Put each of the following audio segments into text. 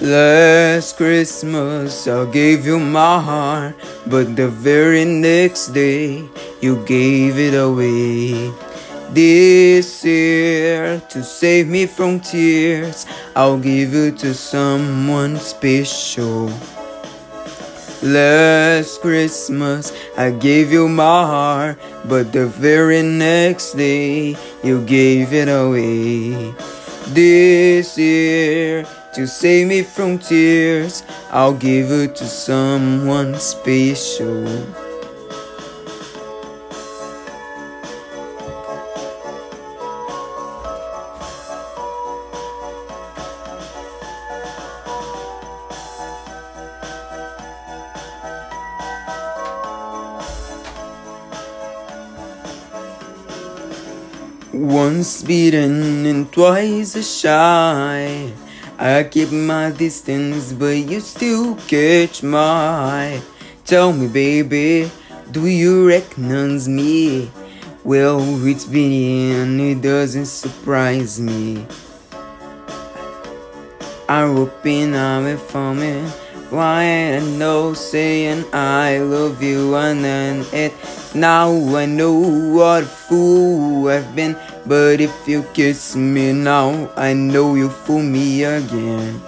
Last Christmas I gave you my heart, but the very next day you gave it away. This year, to save me from tears, I'll give it to someone special. Last Christmas I gave you my heart, but the very next day you gave it away. This year, to save me from tears, I'll give it to someone special. Once beaten and twice shy. I keep my distance, but you still catch my. Tell me, baby, do you recognize me? Well, it's been and it doesn't surprise me. I'm hoping I'm forming. Why I know saying I love you and then it now I know what a fool I've been. But if you kiss me now I know you fool me again.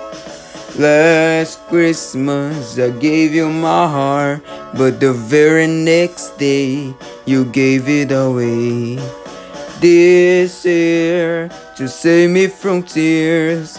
Last Christmas I gave you my heart But the very next day you gave it away. This year to save me from tears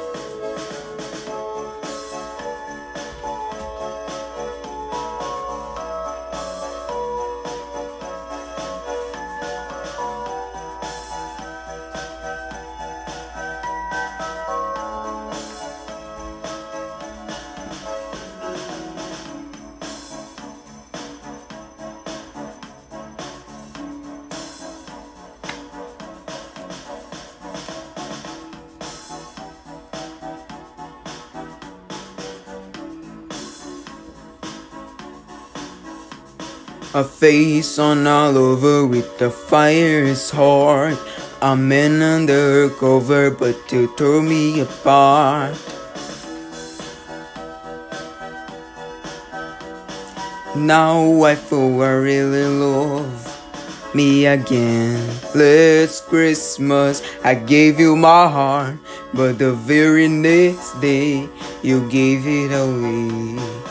A face on all over with the fire's heart. I'm in undercover, but you tore me apart. Now I feel I really love me again. Last Christmas I gave you my heart, but the very next day you gave it away.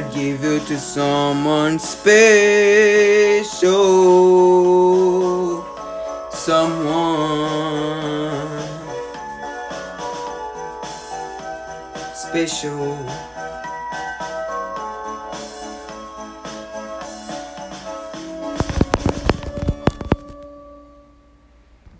I give you to someone special. Someone special.